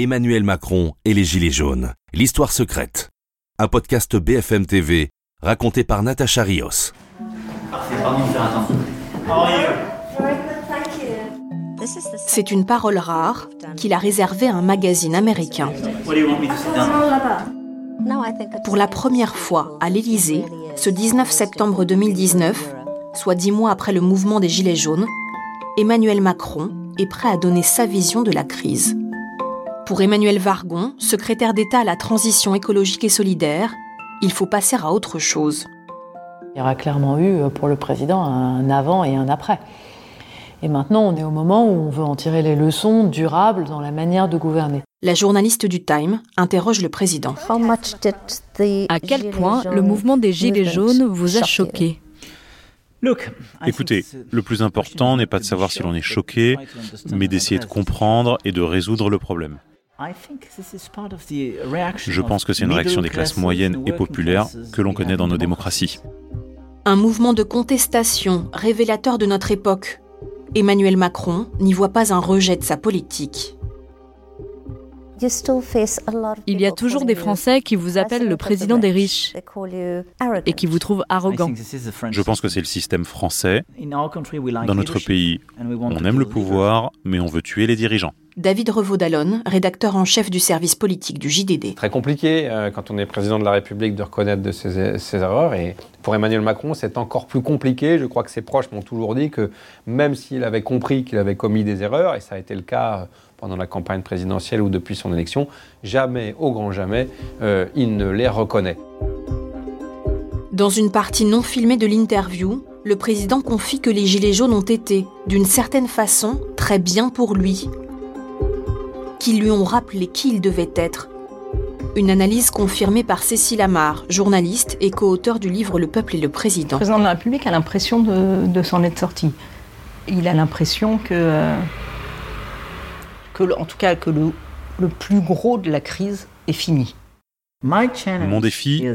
Emmanuel Macron et les Gilets jaunes. L'histoire secrète. Un podcast BFM TV raconté par Natacha Rios. C'est une parole rare qu'il a réservée à un magazine américain. Pour la première fois à l'Élysée, ce 19 septembre 2019, soit dix mois après le mouvement des Gilets jaunes, Emmanuel Macron est prêt à donner sa vision de la crise. Pour Emmanuel Vargon, secrétaire d'État à la transition écologique et solidaire, il faut passer à autre chose. Il y aura clairement eu euh, pour le président un avant et un après. Et maintenant, on est au moment où on veut en tirer les leçons durables dans la manière de gouverner. La journaliste du Time interroge le président. À quel point le mouvement des Gilets jaunes vous a choqué? Écoutez, le plus important n'est pas de savoir si l'on est choqué, mais d'essayer de comprendre et de résoudre le problème. Je pense que c'est une réaction des classes moyennes et populaires que l'on connaît dans nos démocraties. Un mouvement de contestation révélateur de notre époque. Emmanuel Macron n'y voit pas un rejet de sa politique. Il y a toujours des Français qui vous appellent le président des riches et qui vous trouvent arrogant. Je pense que c'est le système français. Dans notre pays, on aime le pouvoir, mais on veut tuer les dirigeants. David Revaud-Dallon, rédacteur en chef du service politique du JDD. Très compliqué euh, quand on est président de la République de reconnaître de ses, ses erreurs. Et pour Emmanuel Macron, c'est encore plus compliqué. Je crois que ses proches m'ont toujours dit que même s'il avait compris qu'il avait commis des erreurs, et ça a été le cas pendant la campagne présidentielle ou depuis son élection, jamais, au grand jamais, euh, il ne les reconnaît. Dans une partie non filmée de l'interview, le président confie que les Gilets jaunes ont été, d'une certaine façon, très bien pour lui, qu'ils lui ont rappelé qui il devait être. Une analyse confirmée par Cécile Amar, journaliste et co-auteur du livre Le peuple et le président. Le président de la République a l'impression de, de s'en être sorti. Il a l'impression que, euh, que, en tout cas, que le, le plus gros de la crise est fini. Mon défi,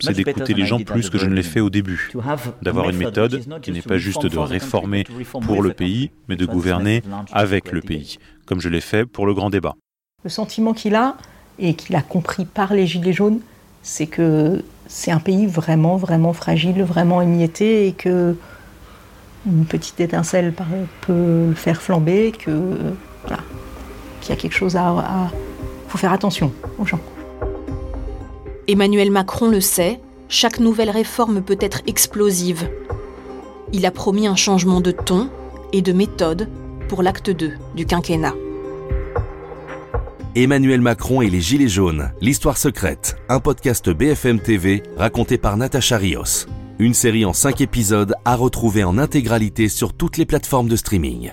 c'est d'écouter les gens plus que je ne l'ai fait au début, d'avoir une méthode qui n'est pas juste de réformer pour le pays, mais de gouverner avec le pays, comme je l'ai fait pour le grand débat. Le sentiment qu'il a, et qu'il a compris par les Gilets jaunes, c'est que c'est un pays vraiment, vraiment fragile, vraiment émietté, et que une petite étincelle peut le faire flamber, que voilà, qu'il y a quelque chose à... à faut faire attention aux gens. Emmanuel Macron le sait, chaque nouvelle réforme peut être explosive. Il a promis un changement de ton et de méthode pour l'acte 2 du quinquennat. Emmanuel Macron et les Gilets jaunes, l'histoire secrète, un podcast BFM TV raconté par Natacha Rios. Une série en 5 épisodes à retrouver en intégralité sur toutes les plateformes de streaming.